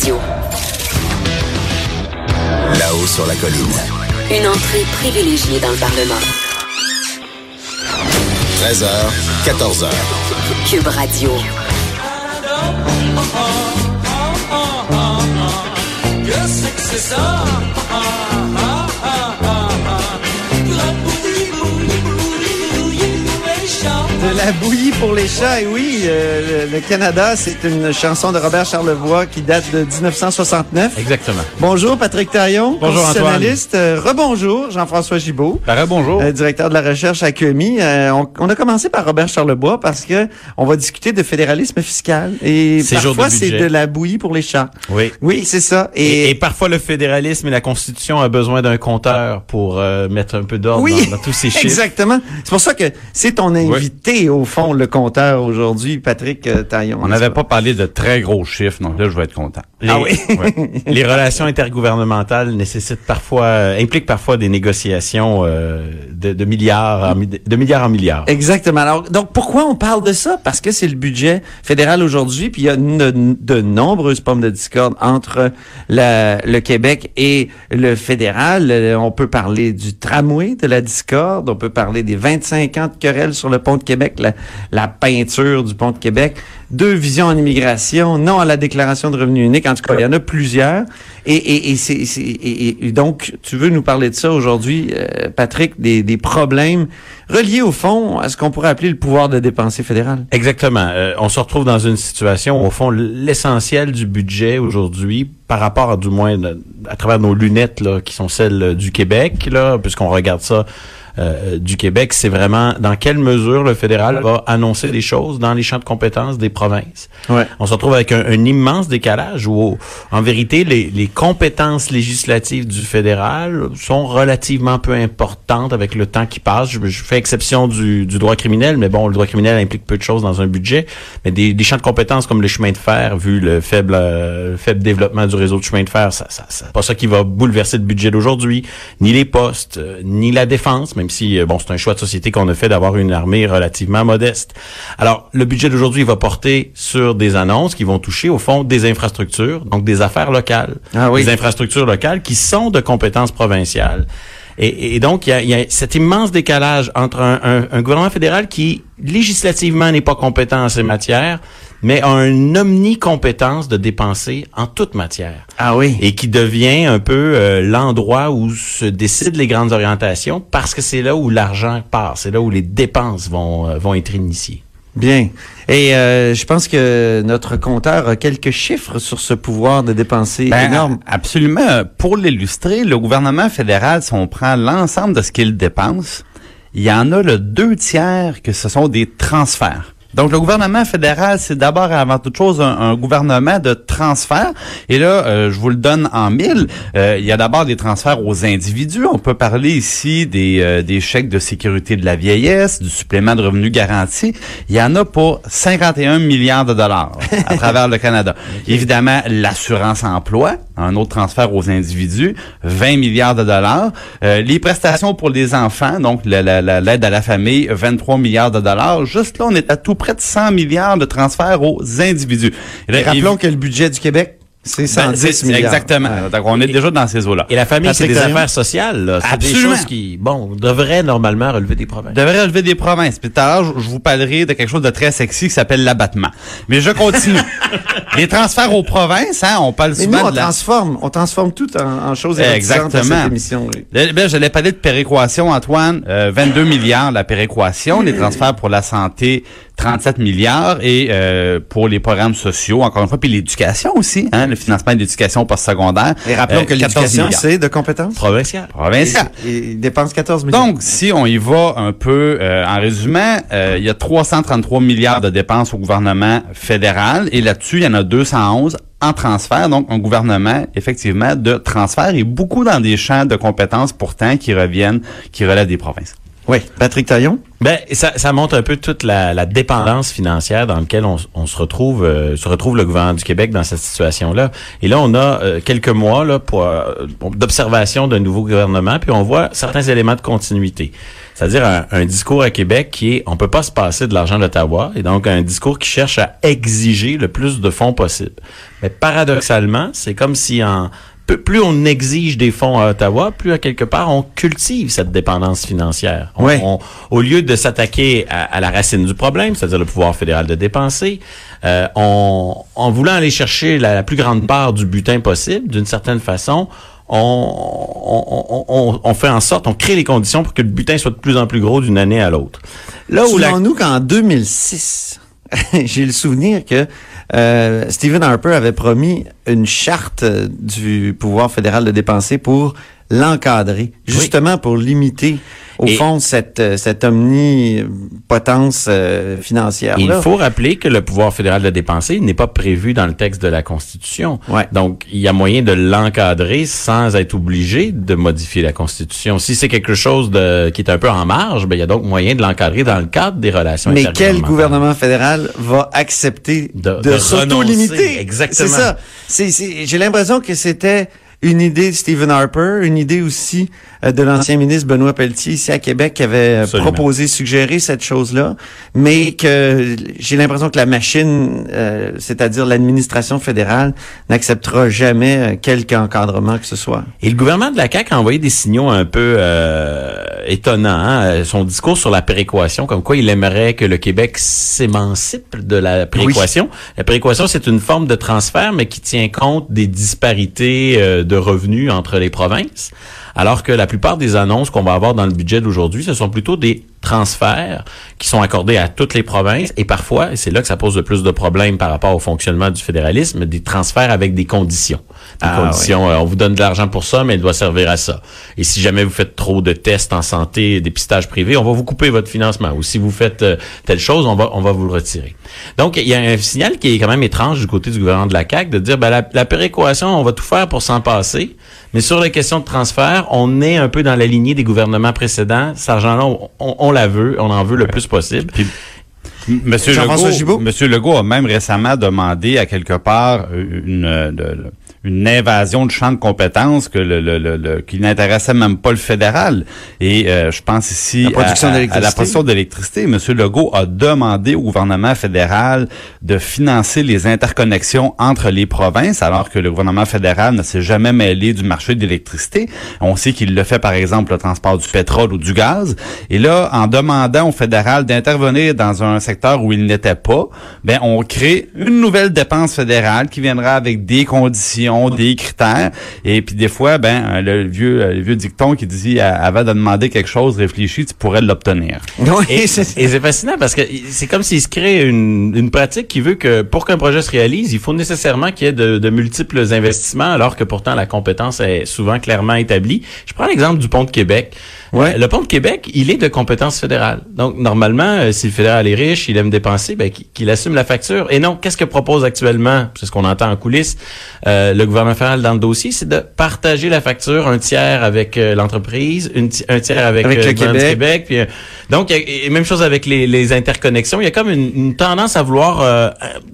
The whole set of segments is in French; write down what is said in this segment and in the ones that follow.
Radio. Là-haut sur la colline. Une entrée privilégiée dans le Parlement. 13h, 14h. Cube Radio. De la bouillie pour les chats, et oui, euh, le, Canada, c'est une chanson de Robert Charlevoix qui date de 1969. Exactement. Bonjour Patrick Taillon, Bonjour, constitutionnaliste. Euh, rebonjour Jean-François Gibault. Bonjour. euh, directeur de la recherche à QMI. Euh, on, on a commencé par Robert Charlebois parce que on va discuter de fédéralisme fiscal et parfois c'est de la bouillie pour les chats. Oui. Oui, c'est ça. Et, Et, et parfois, le fédéralisme et la Constitution a besoin d'un compteur pour mettre un peu d'ordre oui, dans, dans tous ces chiffres. exactement. C'est pour ça que c'est ton invité au fond le compteur aujourd'hui, Patrick euh, Taillon. On n'avait pas? parlé de très gros chiffres, donc là, je vais être content. Les, Ah oui? ouais. Les relations intergouvernementales nécessitent parfois, euh, impliquent parfois des négociations euh, de, de milliards, en, de milliards en milliards. Exactement. Alors, donc, pourquoi on parle de ça? Parce que c'est le budget fédéral aujourd'hui, puis il y a de, de nombreuses pommes de discorde entre la- le Québec et le fédéral. Euh, On peut parler du tramway de la discorde, on peut parler des 25 ans de querelle sur le pont de Québec, la, peinture du pont de Québec, deux visions en immigration, non à la déclaration de revenu unique. En tout cas, il y en a plusieurs. Et, et, et, c'est- c'est- et- et donc, tu veux nous parler de ça aujourd'hui, euh, Patrick, des, des problèmes reliés au fond à ce qu'on pourrait appeler le pouvoir de dépenser fédéral. Exactement. Euh, on se retrouve dans une situation, où, au fond, l'essentiel du budget aujourd'hui, par rapport à du moins à travers nos lunettes là, qui sont celles euh, du Québec, là, puisqu'on regarde ça euh, du Québec, c'est vraiment dans quelle mesure le fédéral va annoncer des choses dans les champs de compétences des Ouais. On se retrouve avec un, un immense décalage où, en vérité, les, les compétences législatives du fédéral sont relativement peu importantes avec le temps qui passe. Je, je fais exception du, du droit criminel, mais bon, le droit criminel implique peu de choses dans un budget. Mais des, des champs de compétences comme le chemin de fer, vu le faible, euh, faible développement du réseau de chemin de fer, ça, ça, pas ça qui va bouleverser le budget d'aujourd'hui, ni les postes, euh, ni la défense, même si euh, bon, c'est un choix de société qu'on a fait d'avoir une armée relativement modeste. Alors, le budget d'aujourd'hui va porter sur des annonces qui vont toucher au fond des infrastructures, donc des affaires locales, Ah oui. des infrastructures locales qui sont de compétences provinciales. Et, et donc, il y a, il y a cet immense décalage entre un, un- un gouvernement fédéral qui, législativement, n'est pas compétent en ces matières, mais a une omnicompétence de dépenser en toute matière Ah oui. et qui devient un peu euh, l'endroit où se décident les grandes orientations parce que c'est là où l'argent part, c'est là où les dépenses vont, euh, vont être initiées. Bien. Et euh, je pense que notre compteur a quelques chiffres sur ce pouvoir de dépenser Ben, énorme. Absolument. Pour l'illustrer, le gouvernement fédéral, si on prend l'ensemble de ce qu'il dépense, il y en a le deux tiers que ce sont des transferts. Donc, le gouvernement fédéral, c'est d'abord et avant toute chose un, un gouvernement de transferts. Et là, euh, je vous le donne en mille. Euh, il y a d'abord des transferts aux individus. On peut parler ici des, euh, des chèques de sécurité de la vieillesse, du supplément de revenu garanti. Il y en a pour 51 milliards de dollars à travers le Canada. Évidemment, l'assurance emploi, un autre transfert aux individus, 20 milliards de dollars. Euh, les prestations pour les enfants, donc la- la- la- l'aide à la famille, 23 milliards de dollars. Juste là, on est à tout près de 100 milliards de transferts aux individus. Et là, Et rappelons que le budget du Québec, c'est ben, 110 c'est- milliards. Exactement. Donc, on est déjà dans ces eaux-là. Et la famille, c'est des affaires sociales. là. C'est des Absolument. choses qui, bon, devraient normalement relever des provinces. devrait relever des provinces. Puis tout à l'heure, je vous parlerai de quelque chose de très sexy qui s'appelle l'abattement. Mais je continue. les transferts aux provinces, hein, on parle Mais souvent nous, on de la... transforme, on transforme tout en, en choses Exactement. cette émission. oui. Ben, j'allais parler de péréquation, Antoine. Euh, 22 milliards la péréquation, les transferts pour la santé, 37 milliards et euh, pour les programmes sociaux, encore une fois, puis l'éducation aussi, hein, le financement de l'éducation postsecondaire. Et rappelons euh, que 14 l'éducation, milliards. c'est de compétences? Provincial. provincial. Et, dépense 14 millions. Donc, si on y va un peu euh, en résumé, euh, il y a 333 milliards de dépenses au gouvernement fédéral et là-dessus, il y en a 211 en transfert, donc un gouvernement effectivement de transfert et beaucoup dans des champs de compétences pourtant qui reviennent, qui relèvent des provinces. Oui, Patrick Taillon? Ben, ça, ça montre un peu toute la, la dépendance financière dans laquelle on, on se retrouve, euh, se retrouve le gouvernement du Québec dans cette situation-là. Et là, on a euh, quelques mois là pour euh, d'observation d'un nouveau gouvernement, puis on voit certains éléments de continuité. C'est-à-dire un, un, discours à Québec qui est, on peut pas se passer de l'argent d'Ottawa, et donc un discours qui cherche à exiger le plus de fonds possible. Mais paradoxalement, c'est comme si en plus on exige des fonds à Ottawa, plus à quelque part on cultive cette dépendance financière. On, on, au lieu de s'attaquer à, à, la racine du problème, c'est-à-dire le pouvoir fédéral de dépenser, euh, on, en voulant aller chercher la, la plus grande part du butin possible, d'une certaine façon, on, on, on, fait en sorte, on crée les conditions pour que le butin soit de plus en plus gros d'une année à l'autre. Là où la... nous qu'en 2006, j'ai le souvenir que euh, Stephen Harper avait promis une charte du pouvoir fédéral de dépenser pour l'encadrer, justement oui. pour limiter au et fond cette cette omnipotence euh, financière. Il faut rappeler que le pouvoir fédéral de dépenser n'est pas prévu dans le texte de la Constitution. Ouais. Donc il y a moyen de l'encadrer sans être obligé de modifier la Constitution. Si c'est quelque chose de qui est un peu en marge, ben il y a donc moyen de l'encadrer dans le cadre des relations. Mais quel gouvernement fédéral va accepter de, de, de s'auto-limiter? Exactement. C'est ça. J'ai l'impression que c'était une idée de Stephen Harper, une idée aussi euh, de l'ancien ministre Benoît Pelletier ici à Québec qui avait Absolument. proposé, suggéré cette chose-là, mais que j'ai l'impression que la machine, euh, c'est-à-dire l'administration fédérale, n'acceptera jamais euh, quelque encadrement que ce soit. Et le gouvernement de la CAQ a envoyé des signaux un peu euh, étonnants. Hein? Son discours sur la péréquation, comme quoi il aimerait que le Québec s'émancipe de la péréquation. Oui. La péréquation, c'est une forme de transfert, mais qui tient compte des disparités euh, de revenus entre les provinces, alors que la plupart des annonces qu'on va avoir dans le budget d'aujourd'hui, ce sont plutôt des transferts qui sont accordés à toutes les provinces et parfois, et c'est là que ça pose le plus de problèmes par rapport au fonctionnement du fédéralisme, des transferts avec des conditions. Des ah, conditions, oui. euh, on vous donne de l'argent pour ça, mais il doit servir à ça. Et si jamais vous faites trop de tests en santé, dépistage privé, on va vous couper votre financement. Ou si vous faites euh, telle chose, on va, on va vous le retirer. Donc, il y a un signal qui est quand même étrange du côté du gouvernement de la CAQ de dire, ben, la, la péréquation, on va tout faire pour s'en passer. Mais sur les questions de transfert, on est un peu dans la lignée des gouvernements précédents. Cet argent-là, on, on, on, la veut, on en veut le plus possible. Puis, Monsieur Legault, Monsieur Legault a même récemment demandé à quelque part une, de, une invasion de champ de compétences que le, le, le, qui n'intéressait même pas le fédéral. Et euh, je pense ici la production à, à, la production d'électricité. Monsieur Legault a demandé au gouvernement fédéral de financer les interconnexions entre les provinces, alors que le gouvernement fédéral ne s'est jamais mêlé du marché de l'électricité. On sait qu'il le fait par exemple le transport du pétrole ou du gaz. Et là, en demandant au fédéral d'intervenir dans un secteur où il n'était pas, ben on crée une nouvelle dépense fédérale qui viendra avec des conditions des critères. Et puis des fois, ben le vieux, le vieux dicton qui dit avant de demander quelque chose, réfléchis, tu pourrais l'obtenir. Oui, et c'est fascinant parce que c'est comme s'il se crée une, une, pratique qui veut que pour qu'un projet se réalise, il faut nécessairement qu'il y ait de, de, multiples investissements, alors que pourtant la compétence est souvent clairement établie. Je prends l'exemple du pont de Québec. Ouais. Le pont de Québec, il est de compétence fédérale. Donc, normalement, euh, si le fédéral est riche, il aime dépenser, ben, qu'il assume la facture. Et non, qu'est-ce que propose actuellement, c'est ce qu'on entend en coulisses, euh, le gouvernement fédéral dans le dossier, c'est de partager la facture, un tiers avec euh, l'entreprise, un tiers avec, avec le Québec. Québec puis, donc, et même chose avec les, les, interconnexions. Il y a comme une, une tendance à vouloir euh,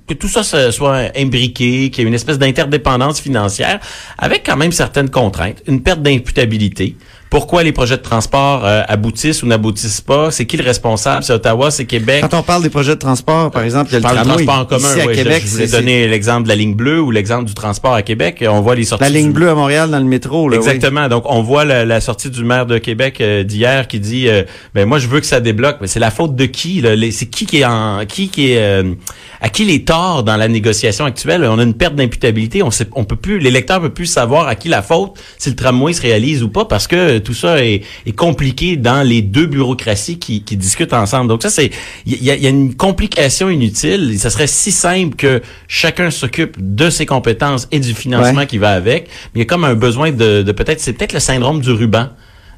que tout ça soit imbriqué, qu'il y ait une espèce d'interdépendance financière, avec quand même certaines contraintes, une perte d'imputabilité pourquoi les projets de transport euh, aboutissent ou n'aboutissent pas? C'est qui le responsable? C'est Ottawa, c'est Québec? Quand on parle des projets de transport, par exemple, il y a le tramway. transport en commun. Ici, à oui, Québec, je, je voulais donner l'exemple de la ligne bleue ou l'exemple du transport à Québec. On voit les sorties. La ligne du... bleue à Montréal dans le métro. Là, Exactement. Oui. Donc, on voit la, la, sortie du maire de Québec euh, d'hier qui dit, euh, ben moi, je veux que ça débloque. Mais c'est la faute de qui? C'est qui qui est en, qui qui est, euh, à qui les torts dans la négociation actuelle? On a une perte d'imputabilité. On sait, on peut plus, l'électeur peut plus savoir à qui la faute si le tramway se réalise ou pas parce que tout ça est est compliqué dans les deux bureaucraties qui, qui discutent ensemble. Donc ça, c'est il y a, y a, une complication inutile. Et ça serait si simple que chacun s'occupe de ses compétences et du financement ouais. qui va avec. Mais il y a comme un besoin de, de peut-être, c'est peut-être le syndrome du ruban.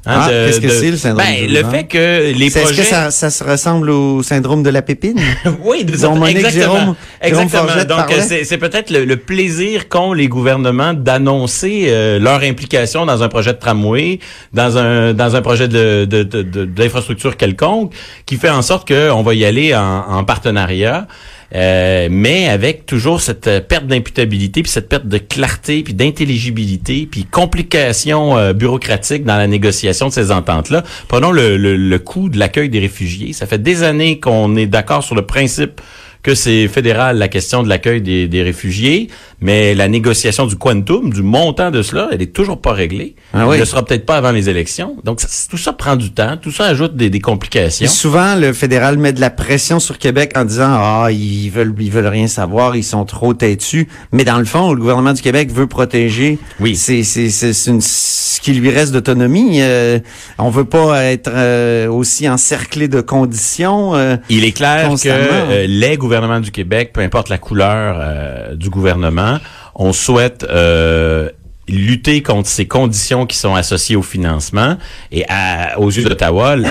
Hein, Ah, qu'est-ce que c'est, le syndrome ben, du Le fait que les C'est- Est-ce projets... que ça, ça se ressemble au syndrome de la pépine? Oui, de Dont Monique exactement. Jérôme- exactement. Donc, c'est c'est peut-être le, le plaisir qu'ont les gouvernements d'annoncer euh, leur implication dans un projet de tramway, dans un dans un projet de de- de- de- d'infrastructure quelconque, qui fait en sorte qu'on va y aller en, en partenariat. Euh, mais avec toujours cette euh, perte d'imputabilité, puis cette perte de clarté, puis d'intelligibilité, puis complications euh, bureaucratiques dans la négociation de ces ententes-là. Prenons le, le, le coût de l'accueil des réfugiés. Ça fait des années qu'on est d'accord sur le principe que c'est fédéral la question de l'accueil des, des réfugiés, mais la négociation du quantum, du montant de cela, elle est toujours pas réglée. Ah oui. Elle ne sera peut-être pas avant les élections. Donc ça- tout ça prend du temps, tout ça ajoute des, des Et complications. souvent, le fédéral met de la pression sur Québec en disant ah ils veulent ils veulent rien savoir, ils sont trop têtus. Mais dans le fond, le gouvernement du Québec veut protéger. Oui. C'est c'est c'est ce qui lui reste d'autonomie. Euh, on veut pas être euh, aussi encerclé de conditions. euh, Il est clair que euh, les gouvernements du Québec, peu importe la couleur euh, du gouvernement, on souhaite euh, lutter contre ces conditions qui sont associées au financement. Et à- aux yeux d'Ottawa, le,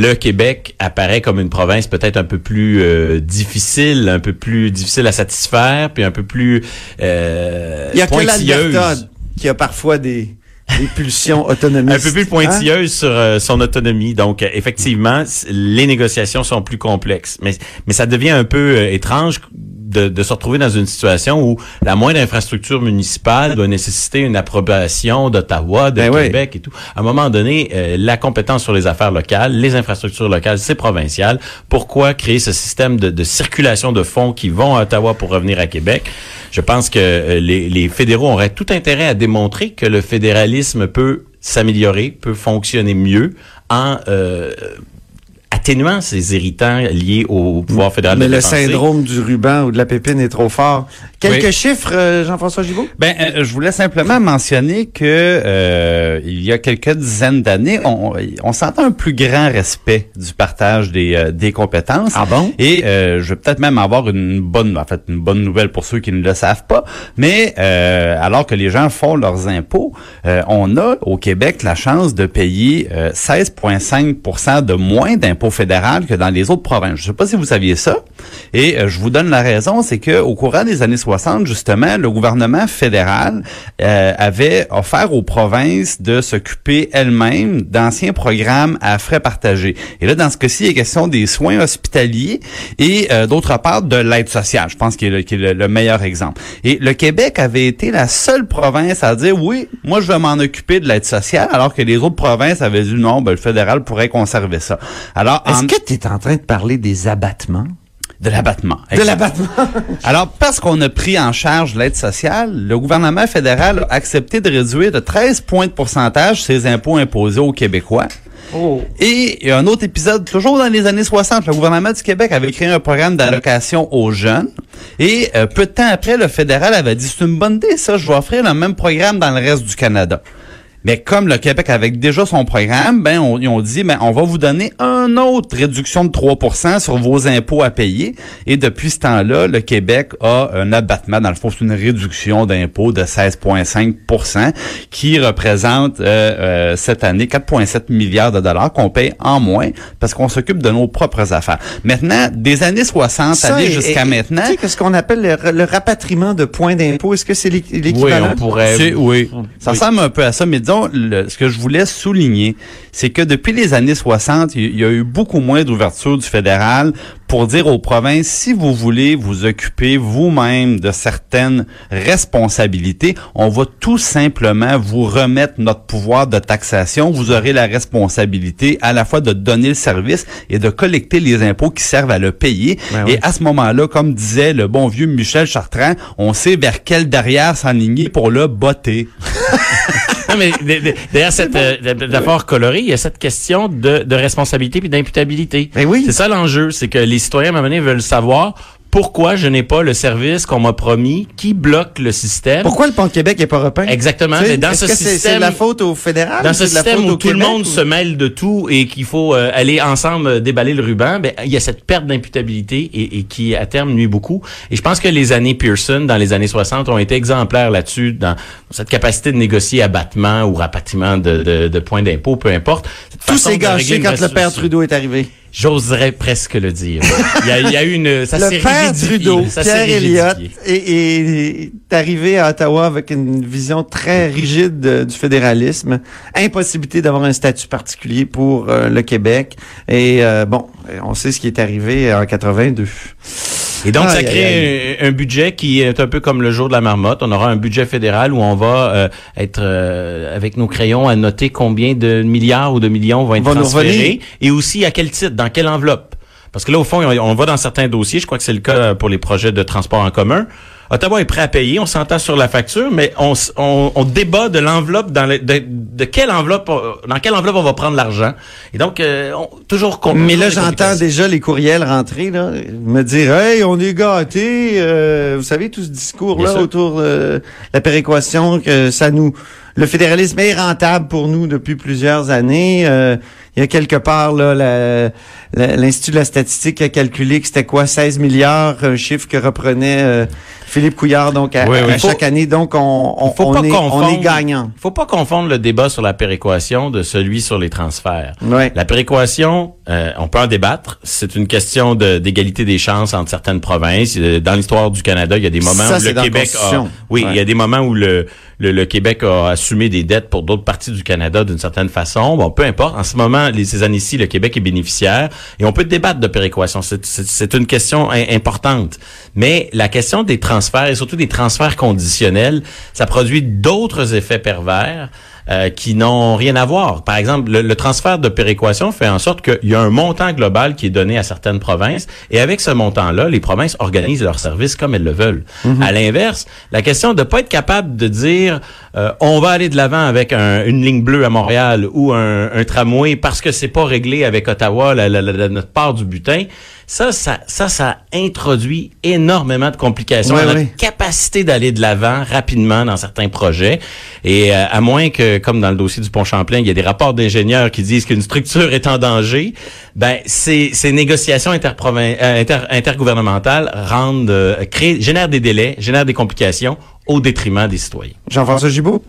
le Québec apparaît comme une province peut-être un peu plus euh, difficile, un peu plus difficile à satisfaire, puis un peu plus euh, il y a que l'Alberta qui a parfois des des pulsions un peu plus pointilleuse sur euh, son autonomie. Donc, euh, effectivement, les négociations sont plus complexes. Mais, mais ça devient un peu euh, étrange de, de se retrouver dans une situation où la moindre infrastructure municipale doit nécessiter une approbation d'Ottawa, de Ben oui. Québec et tout. À un moment donné, euh, la compétence sur les affaires locales, les infrastructures locales, c'est provincial. Pourquoi créer ce système de, de circulation de fonds qui vont à Ottawa pour revenir à Québec? Je pense que euh, les, les fédéraux auraient tout intérêt à démontrer que le fédéralisme peut s'améliorer, peut fonctionner mieux en euh, atténuant ces irritants liés au pouvoir fédéral Mais de le dépenser. syndrome du ruban ou de la pépine est trop fort. Quelques Oui. chiffres, euh, Jean-François Gibault? Ben, euh, je voulais simplement mentionner que euh, il y a quelques dizaines d'années, on, on sentait un plus grand respect du partage des, euh, des compétences. Ah bon? Et euh, je vais peut-être même avoir une bonne, en fait, une bonne nouvelle pour ceux qui ne le savent pas. Mais euh, alors que les gens font leurs impôts, euh, on a au Québec la chance de payer euh, 16,5 de moins d'impôts fédéral que dans les autres provinces. Je ne sais pas si vous saviez ça. Et euh, je vous donne la raison, c'est que au courant des années 60, justement, le gouvernement fédéral euh, avait offert aux provinces de s'occuper elles-mêmes d'anciens programmes à frais partagés. Et là, dans ce cas-ci, il est question des soins hospitaliers et euh, d'autre part de l'aide sociale. Je pense qu'il est, le, qu'il est le- le meilleur exemple. Et le Québec avait été la seule province à dire oui, moi je vais m'en occuper de l'aide sociale, alors que les autres provinces avaient dit non, ben, le fédéral pourrait conserver ça. Alors, Est-ce en- que tu es en train de parler des abattements? De l'abattement. De l'abattement? Alors, parce qu'on a pris en charge l'aide sociale, le gouvernement fédéral a accepté de réduire de 13 points de pourcentage ses impôts imposés aux Québécois. Oh. Et il y a un autre épisode, toujours dans les années 60, le gouvernement du Québec avait créé un programme d'allocation aux jeunes. Et euh, peu de temps après, le fédéral avait dit, c'est une bonne idée ça, je vais offrir le même programme dans le reste du Canada. Mais comme le Québec avait déjà son programme, ben on, ils ont dit ben on va vous donner un autre réduction de 3% sur vos impôts à payer. Et depuis ce temps-là, le Québec a un abattement, dans le fond, c'est une réduction d'impôts de 16,5% qui représente euh, euh, cette année 4,7 milliards de dollars qu'on paye en moins parce qu'on s'occupe de nos propres affaires. Maintenant, des années 60 Ça, aller jusqu'à maintenant, Tu sais, qu'est-ce qu'on appelle le, le rapatriement de points d'impôt? Est-ce que c'est l'équ- Oui, l'équivalent? on pourrait. Oui. Ça Oui. ressemble un peu à ça, mais disons, ce que je voulais souligner, c'est que depuis les années 60, il y a eu beaucoup moins d'ouverture du fédéral pour dire aux provinces, si vous voulez vous occuper vous-même de certaines responsabilités, on va tout simplement vous remettre notre pouvoir de taxation. Vous aurez la responsabilité à la fois de donner le service et de collecter les impôts qui servent à le payer. Ben et oui. à ce moment-là, comme disait le bon vieux Michel Chartrand, on sait vers quel derrière s'enligner pour le botter. Non, mais derrière cette euh, métaphore colorée, il y a cette question de, de responsabilité puis d'imputabilité. Ben oui. C'est ça l'enjeu, c'est que les citoyens, à un moment donné, veulent savoir pourquoi je n'ai pas le service qu'on m'a promis qui bloque le système. Pourquoi le pont de Québec est pas repeint? Exactement. Tu sais, dans est-ce ce que c'est- la faute au fédéral? dans ce système où tout le monde ou- se mêle de tout et qu'il faut euh, aller ensemble euh, déballer le ruban, ben il y a cette perte d'imputabilité et, et qui à terme nuit beaucoup. Et je pense que les années Pearson dans les années 60 ont été exemplaires là-dessus dans cette capacité de négocier abattement ou rapatriement de, de, de points d'impôt, peu importe. Cette Tout s'est gâché quand le père. Trudeau est arrivé. J'oserais presque le dire. Il y a, il y a eu une, ça le père. Trudeau, Ça Pierre Elliott, est, est arrivé à Ottawa avec une vision très rigide de- du fédéralisme, impossibilité d'avoir un statut particulier pour euh, le Québec. Et euh, bon, on sait ce qui est arrivé en 82. Et donc, ça crée un, un budget qui est un peu comme le jour de la marmotte. On aura un budget fédéral où on va euh, être euh, avec nos crayons à noter combien de milliards ou de millions vont être Vont transférés et aussi à quel titre, dans quelle enveloppe. Parce que là, au fond, on, on va dans certains dossiers. Je crois que c'est le cas pour les projets de transport en commun. Ottawa est prêt à payer, on s'entend sur la facture, mais on, on, on débat de l'enveloppe, dans le, de, de quelle enveloppe, euh, dans quelle enveloppe on va prendre l'argent. Et donc, euh, on- toujours. con- Mais là, j'entends déjà les courriels rentrer, là, me dire, hey, on est gâtés. euh, vous savez, tout ce Bien discours-là sûr. autour de la péréquation, que ça nous, le fédéralisme est rentable pour nous depuis plusieurs années. Euh, il y a quelque part, là, l'Institut de la statistique a calculé que c'était quoi, 16 milliards, un chiffre que reprenait euh, Philippe Couillard, donc à, Oui, oui. à Faut- chaque année. Donc, on, on, faut on pas est, on est gagnant. Il faut pas confondre le débat sur la péréquation de celui sur les transferts. Ouais. La péréquation, euh, on peut en débattre. C'est une question de- d'égalité des chances entre certaines provinces. Euh, Dans l'histoire du Canada, il y a des moments Ça, où le Québec a, oui, Ouais. il y a des moments où le, le, le Québec a assumé des dettes pour d'autres parties du Canada d'une certaine façon. Bon, peu importe. En ce moment, les, ces années-ci, le Québec est bénéficiaire et on peut débattre de péréquation. C'est- une question im- importante. Mais la question des transferts et surtout des transferts conditionnels, ça produit d'autres effets pervers euh, qui n'ont rien à voir. Par exemple, le, le transfert de péréquation fait en sorte qu'il y a un montant global qui est donné à certaines provinces et avec ce montant-là, les provinces organisent leurs services comme elles le veulent. À l'inverse, la question de pas être capable de dire euh, on va aller de l'avant avec un- une ligne bleue à Montréal ou un, un tramway parce que c'est pas réglé avec Ottawa la, la- la- notre part du butin. Ça, ça, ça, ça introduit énormément de complications à notre. D'aller de l'avant rapidement dans certains projets. Et euh, à moins que, comme dans le dossier du pont Champlain, il y a des rapports d'ingénieurs qui disent qu'une structure est en danger, ben ces, ces négociations interprovin- euh, inter- intergouvernementales rendent, euh, créent, génèrent des délais, génèrent des complications au détriment des citoyens. Jean-François Gibault?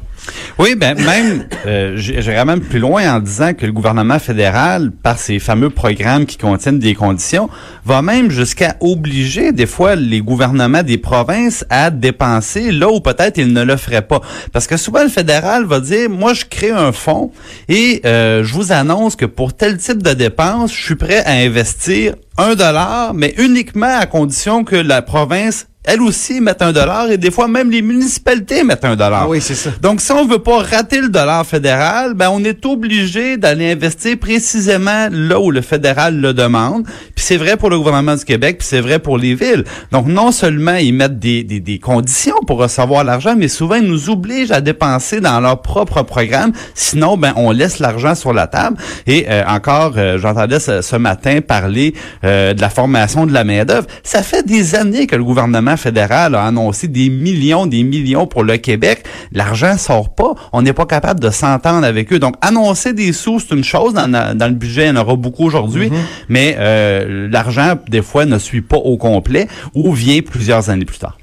Oui, ben même, euh, j'irais même plus loin en disant que le gouvernement fédéral, par ses fameux programmes qui contiennent des conditions, va même jusqu'à obliger des fois les gouvernements des provinces à dépenser là où peut-être ils ne le feraient pas. Parce que souvent le fédéral va dire, moi je crée un fonds et euh, je vous annonce que pour tel type de dépenses, je suis prêt à investir un dollar, mais uniquement à condition que la province elle aussi mette un dollar et des fois même les municipalités mettent un dollar. Oui, c'est ça. Donc, si on veut pas rater le dollar fédéral, ben on est obligé d'aller investir précisément là où le fédéral le demande. Puis c'est vrai pour le gouvernement du Québec, puis c'est vrai pour les villes. Donc, non seulement ils mettent des, des, des conditions pour recevoir l'argent, mais souvent ils nous obligent à dépenser dans leur propre programme. Sinon, ben on laisse l'argent sur la table. Et euh, encore, euh, j'entendais ce, ce matin parler euh, de la formation de la main d'œuvre. Ça fait des années que le gouvernement fédéral a annoncé des millions, des millions pour le Québec. L'argent sort pas. On n'est pas capable de s'entendre avec eux. Donc, annoncer des sous, c'est une chose. Dans, dans le budget, il y en aura beaucoup aujourd'hui. Mais euh, l'argent, des fois, ne suit pas au complet ou vient plusieurs années plus tard.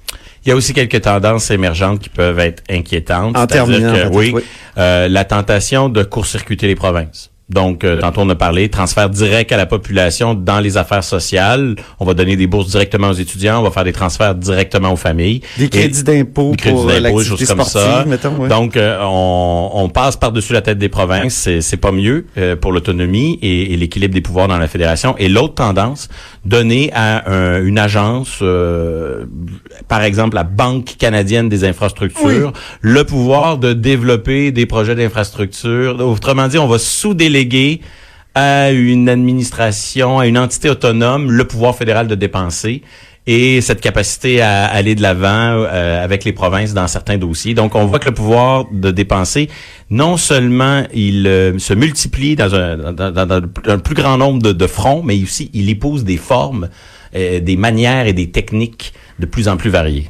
Il y a aussi quelques tendances émergentes qui peuvent être inquiétantes. En C'est-à-dire terminant, que, peut-être, oui, oui. euh, la tentation de court-circuiter les provinces. Donc, euh, tantôt on a parlé, transfert direct à la population dans les affaires sociales. On va donner des bourses directement aux étudiants, on va faire des transferts directement aux familles. Des crédits d'impôt des crédits pour des choses comme ça. mettons. ouais. Donc, euh, on, on passe par-dessus la tête des provinces. C'est, c'est pas mieux euh, pour l'autonomie et, et l'équilibre des pouvoirs dans la fédération. Et l'autre tendance, donner à un- une agence, euh, par exemple la Banque canadienne des infrastructures, le pouvoir de développer des projets d'infrastructures. Autrement dit, on va sous-déléguer à une administration, à une entité autonome, le pouvoir fédéral de dépenser et cette capacité à aller de l'avant euh, avec les provinces dans certains dossiers. Donc, on voit que le pouvoir de dépenser, non seulement il euh, se multiplie dans un, plus grand nombre de, de fronts, mais aussi il épouse des formes euh, des manières et des techniques de plus en plus variées.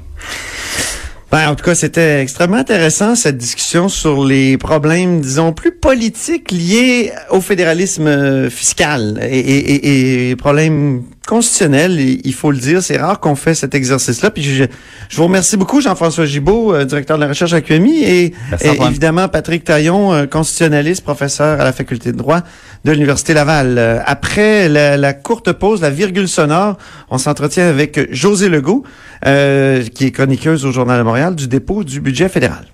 Ben, en tout cas, c'était extrêmement intéressant cette discussion sur les problèmes, disons, plus politiques liés au fédéralisme euh, fiscal et, et, et problèmes constitutionnels. Il faut le dire, c'est rare qu'on fait cet exercice-là. Puis je, je, vous remercie beaucoup, Jean-François Gibault, euh, directeur de la recherche à QMI, et, évidemment Patrick Taillon, euh, constitutionnaliste, professeur à la faculté de droit de l'Université Laval. après la, la, courte pause, la virgule sonore, on s'entretient avec José Legault, qui est chroniqueuse au Journal de Montréal du dépôt du budget fédéral.